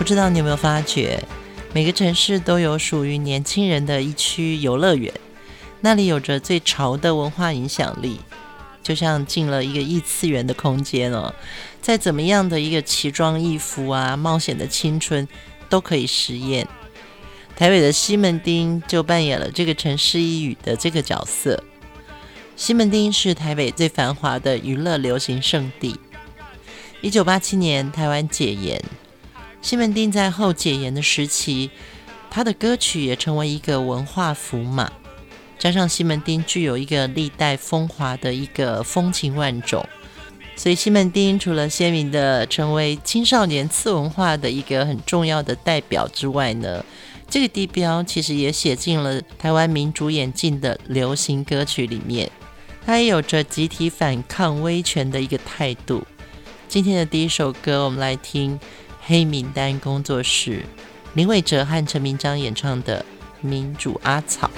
不知道你有没有发觉，每个城市都有属于年轻人的一区游乐园，那里有着最潮的文化影响力，就像进了一个异次元的空间哦。再怎么样的一个奇装异服啊，冒险的青春都可以实验。台北的西门町就扮演了这个城市一语的这个角色。西门町是台北最繁华的娱乐流行胜地。一九八七年，台湾解严。西门町在后解严的时期，他的歌曲也成为一个文化符码。加上西门町具有一个历代风华的一个风情万种，所以西门町除了鲜明的成为青少年次文化的一个很重要的代表之外呢，这个地标其实也写进了台湾民主演进的流行歌曲里面。它也有着集体反抗威权的一个态度。今天的第一首歌，我们来听。黑名单工作室，林伟哲和陈明章演唱的《民主阿草》。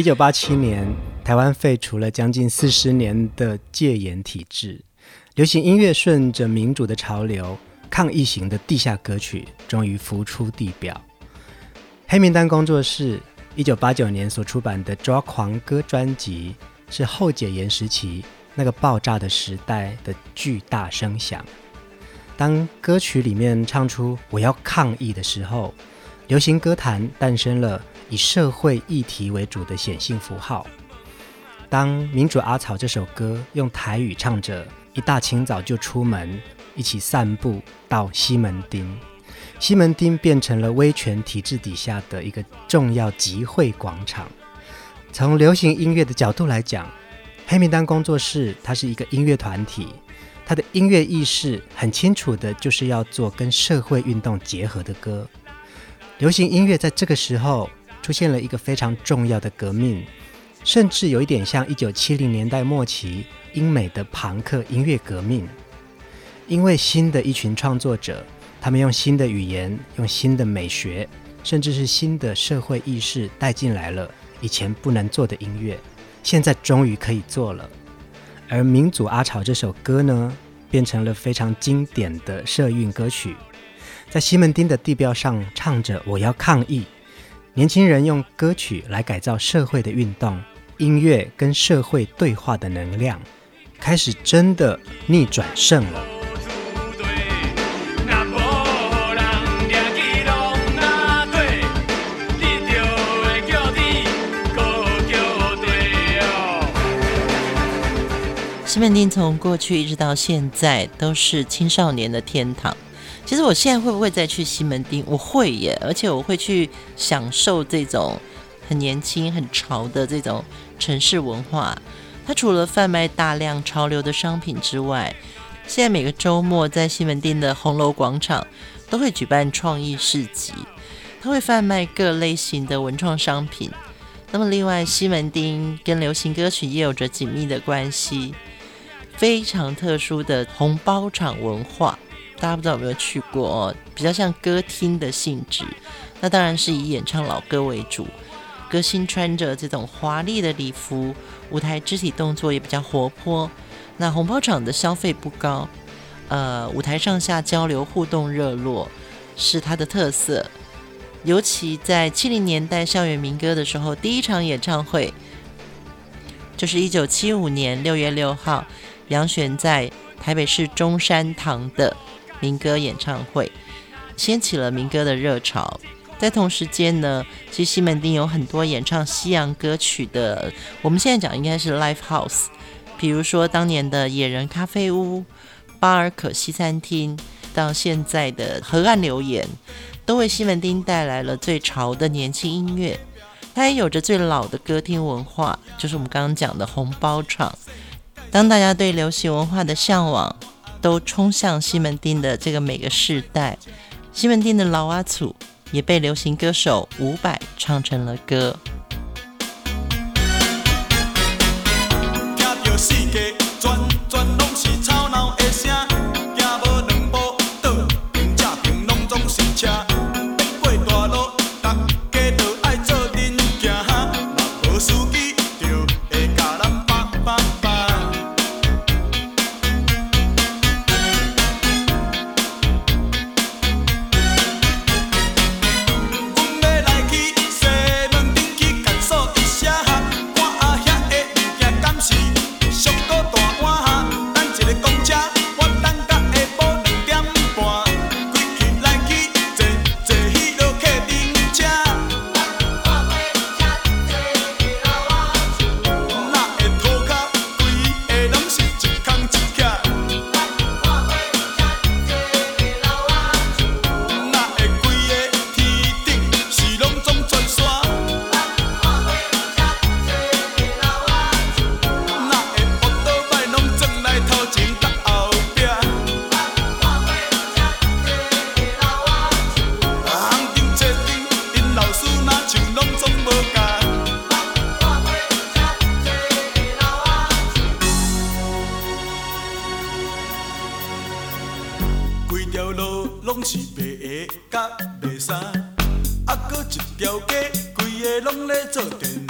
一九八七年，台湾废除了将近四十年的戒严体制，流行音乐顺着民主的潮流，抗议型的地下歌曲终于浮出地表。黑名单工作室一九八九年所出版的《抓狂歌》专辑，是后解严时期那个爆炸的时代的巨大声响。当歌曲里面唱出“我要抗议”的时候，流行歌坛诞生了。以社会议题为主的显性符号。当《民主阿草》这首歌用台语唱着“一大清早就出门，一起散步到西门町”，西门町变成了威权体制底下的一个重要集会广场。从流行音乐的角度来讲，黑名单工作室它是一个音乐团体，它的音乐意识很清楚的，就是要做跟社会运动结合的歌。流行音乐在这个时候。出现了一个非常重要的革命，甚至有一点像一九七零年代末期英美的庞克音乐革命。因为新的一群创作者，他们用新的语言、用新的美学，甚至是新的社会意识带进来了以前不能做的音乐，现在终于可以做了。而《民主阿草》这首歌呢，变成了非常经典的社运歌曲，在西门町的地标上唱着“我要抗议”。年轻人用歌曲来改造社会的运动，音乐跟社会对话的能量，开始真的逆转胜了。西门町从过去一直到现在都是青少年的天堂。其实我现在会不会再去西门町？我会耶，而且我会去享受这种很年轻、很潮的这种城市文化。它除了贩卖大量潮流的商品之外，现在每个周末在西门町的红楼广场都会举办创意市集，它会贩卖各类型的文创商品。那么，另外西门町跟流行歌曲也有着紧密的关系，非常特殊的红包场文化。大家不知道有没有去过哦？比较像歌厅的性质，那当然是以演唱老歌为主。歌星穿着这种华丽的礼服，舞台肢体动作也比较活泼。那红包场的消费不高，呃，舞台上下交流互动热络是它的特色。尤其在七零年代校园民歌的时候，第一场演唱会就是一九七五年六月六号，杨璇在台北市中山堂的。民歌演唱会掀起了民歌的热潮，在同时间呢，其实西门町有很多演唱西洋歌曲的，我们现在讲应该是 live house，比如说当年的野人咖啡屋、巴尔可西餐厅，到现在的河岸留言，都为西门町带来了最潮的年轻音乐。它也有着最老的歌厅文化，就是我们刚刚讲的红包场。当大家对流行文化的向往，都冲向西门町的这个每个世代，西门町的老阿祖也被流行歌手伍佰唱成了歌。甲袂使，啊，搁一条街，规个拢咧做阵。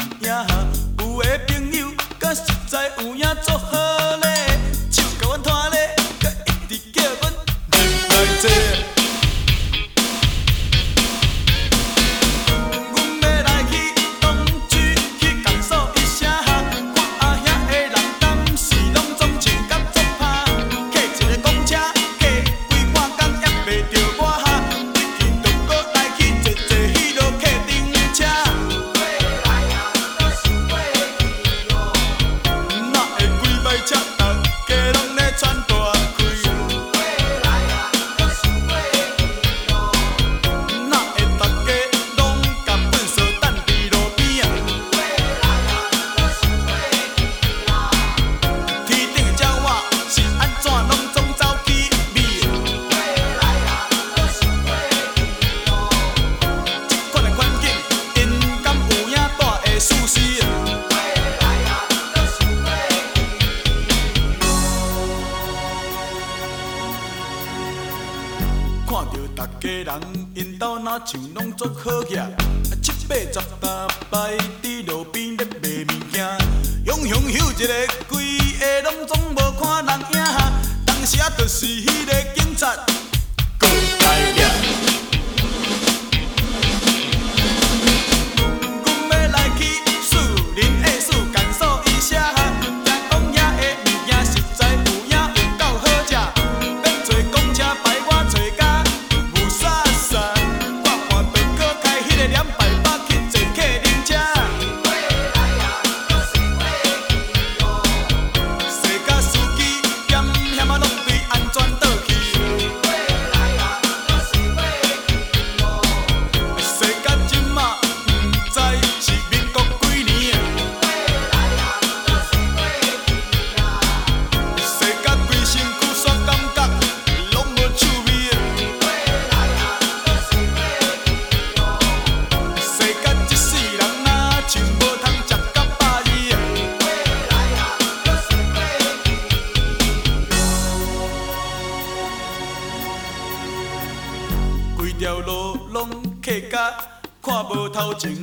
头前，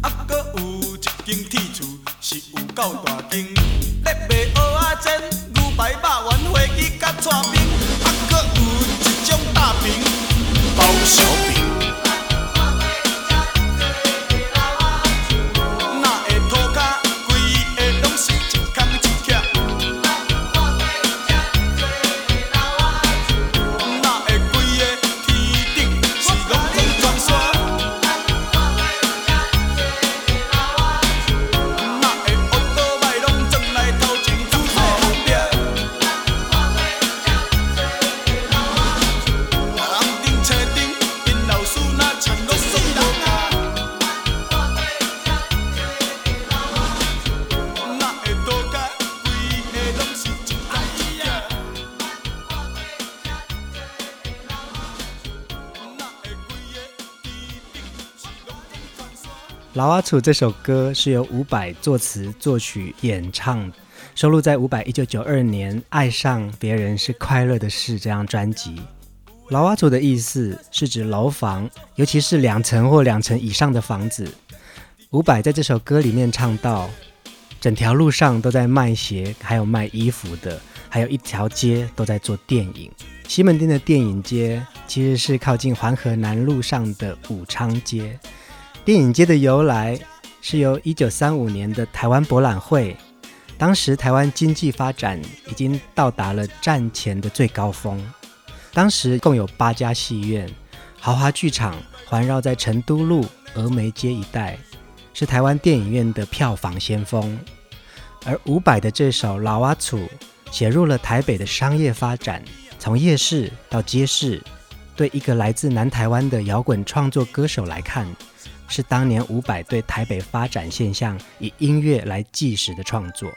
啊，搁有一间铁厝，是有够大间。咧卖蚵仔煎、牛排、肉丸、花枝甲炒饼，啊，搁有一种大饼，包小饼。老阿楚》这首歌是由伍佰作词、作曲、演唱，收录在伍佰一九九二年《爱上别人是快乐的事》这张专辑。老阿楚的意思是指楼房，尤其是两层或两层以上的房子。伍佰在这首歌里面唱到，整条路上都在卖鞋，还有卖衣服的，还有一条街都在做电影。西门町的电影街其实是靠近环河南路上的武昌街。电影街的由来是由一九三五年的台湾博览会，当时台湾经济发展已经到达了战前的最高峰，当时共有八家戏院、豪华剧场环绕在成都路、峨眉街一带，是台湾电影院的票房先锋。而伍佰的这首《老阿楚》写入了台北的商业发展，从夜市到街市，对一个来自南台湾的摇滚创作歌手来看。是当年伍佰对台北发展现象以音乐来纪实的创作。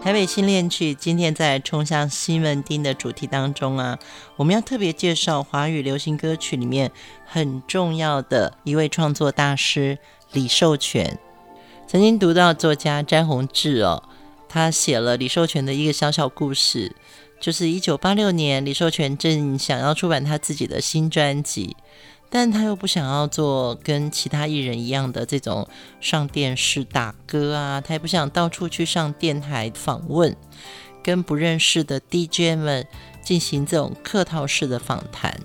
台北新恋曲今天在冲向西门町的主题当中啊，我们要特别介绍华语流行歌曲里面很重要的一位创作大师李寿全。曾经读到作家詹宏志哦，他写了李寿全的一个小小故事，就是一九八六年，李寿全正想要出版他自己的新专辑，但他又不想要做跟其他艺人一样的这种上电视打歌啊，他也不想到处去上电台访问，跟不认识的 DJ 们进行这种客套式的访谈。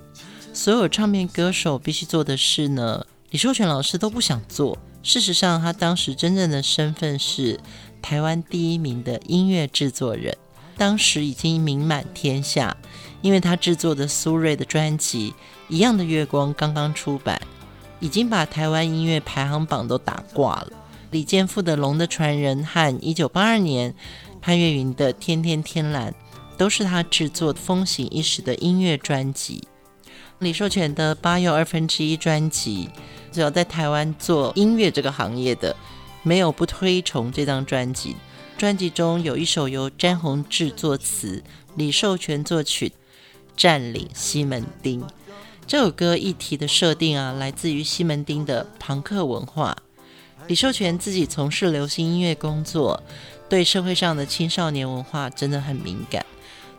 所有唱片歌手必须做的事呢，李寿全老师都不想做。事实上，他当时真正的身份是台湾第一名的音乐制作人，当时已经名满天下，因为他制作的苏芮的专辑《一样的月光》刚刚出版，已经把台湾音乐排行榜都打挂了。李健富的《龙的传人》和1982年潘越云的《天天天蓝》都是他制作风行一时的音乐专辑。李寿全的《八又二分之一》专辑。只要在台湾做音乐这个行业的，没有不推崇这张专辑。专辑中有一首由詹宏志作词、李寿全作曲，《占领西门町》。这首歌议题的设定啊，来自于西门町的朋克文化。李寿全自己从事流行音乐工作，对社会上的青少年文化真的很敏感。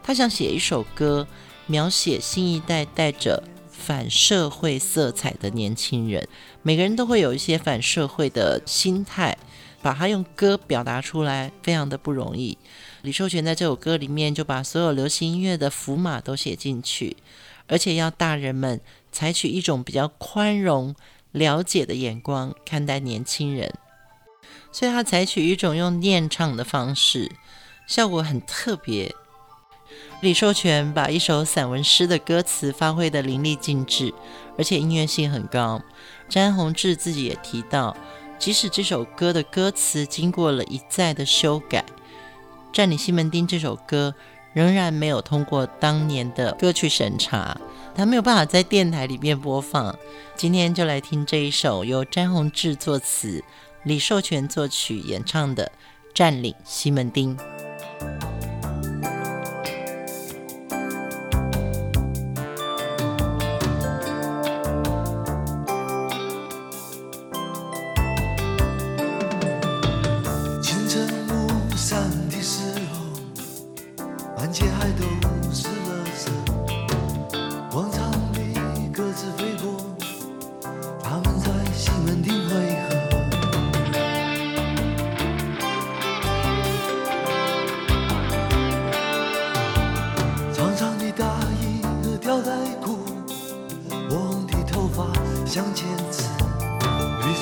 他想写一首歌，描写新一代带着。反社会色彩的年轻人，每个人都会有一些反社会的心态，把它用歌表达出来，非常的不容易。李寿全在这首歌里面就把所有流行音乐的符码都写进去，而且要大人们采取一种比较宽容、了解的眼光看待年轻人，所以他采取一种用念唱的方式，效果很特别。李寿全把一首散文诗的歌词发挥得淋漓尽致，而且音乐性很高。詹宏志自己也提到，即使这首歌的歌词经过了一再的修改，《占领西门町》这首歌仍然没有通过当年的歌曲审查，他没有办法在电台里面播放。今天就来听这一首由詹宏志作词、李寿全作曲演唱的《占领西门町》。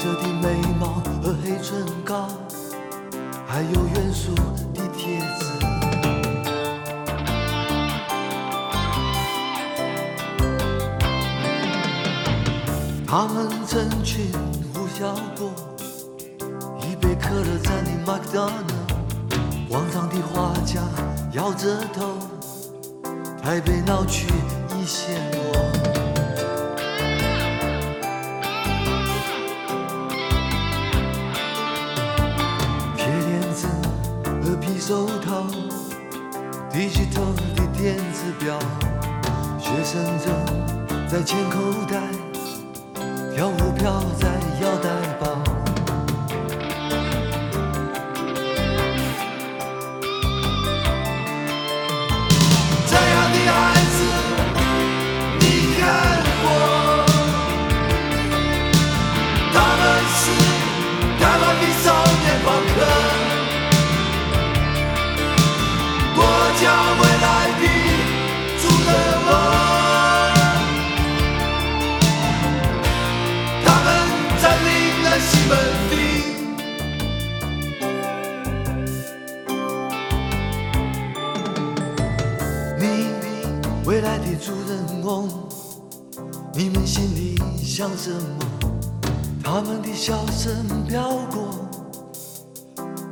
色的眉毛和黑唇膏，还有元素的帖子。他们成群呼啸过，一杯可乐占领麦当娜，荒唐的画家摇着头，台北闹区。在钱口袋。想什么？他们的笑声飘过，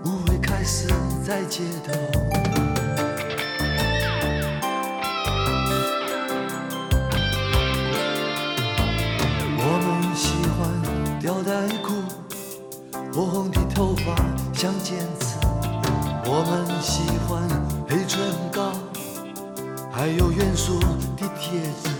舞会开始在街头。我们喜欢吊带裤，火红的头发像尖刺。我们喜欢黑唇膏。还有元素的贴纸。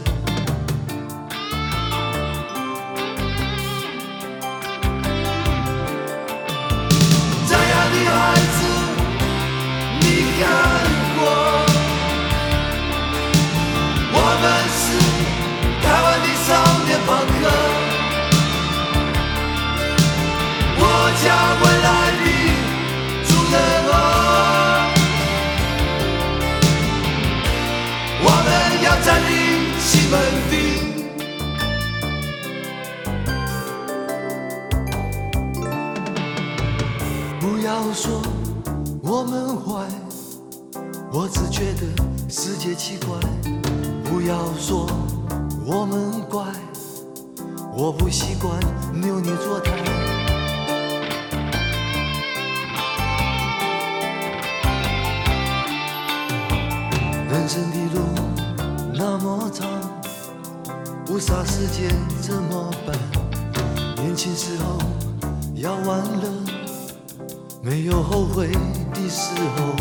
不要说我们坏，我只觉得世界奇怪。不要说我们怪，我不习惯扭捏作态。人生的路那么长，雾煞世界怎么办？年轻时候要玩乐。没有后悔的时候，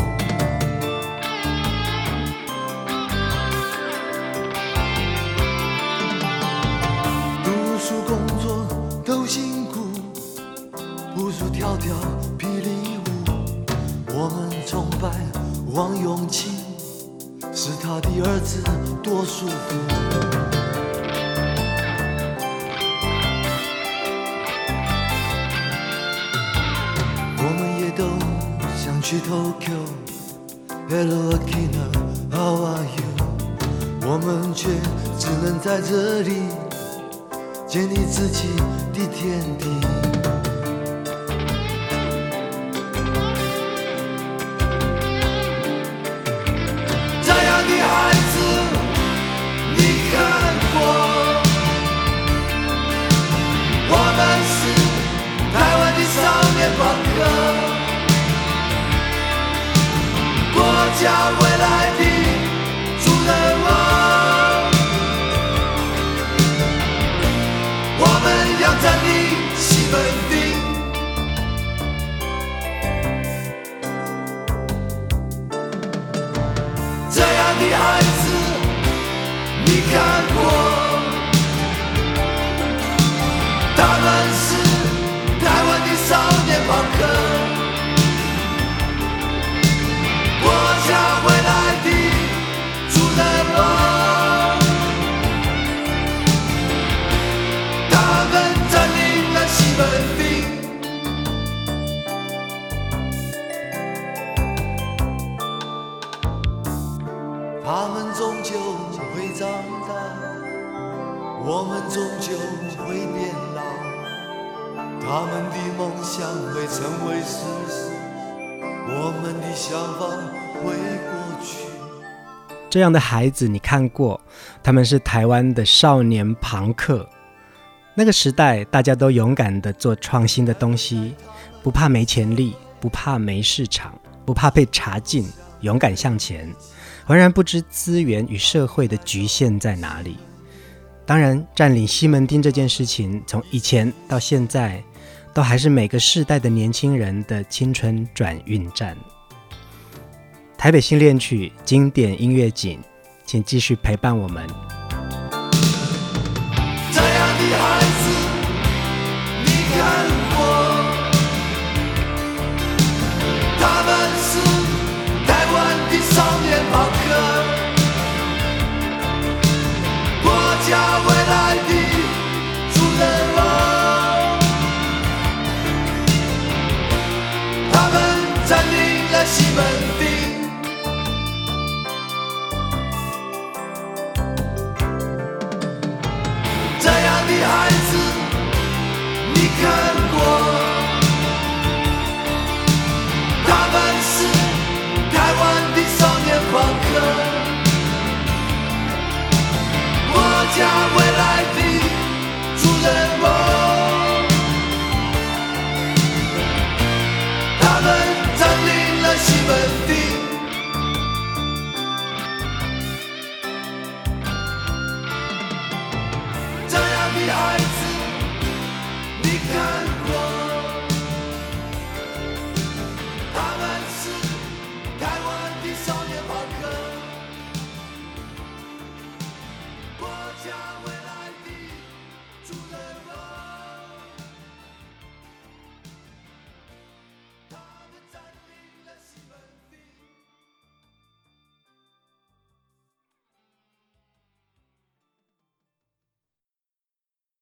Akina，How are you？我们却只能在这里建立自己的天地。家未来的主人翁，我们要占领西门町。这样的孩子，你看这样的孩子，你看过？他们是台湾的少年朋克。那个时代，大家都勇敢地做创新的东西，不怕没潜力，不怕没市场，不怕被查禁，勇敢向前。浑然不知资源与社会的局限在哪里。当然，占领西门町这件事情，从以前到现在，都还是每个世代的年轻人的青春转运站。台北新恋曲经典音乐景，请继续陪伴我们。这样的孩子，你看。because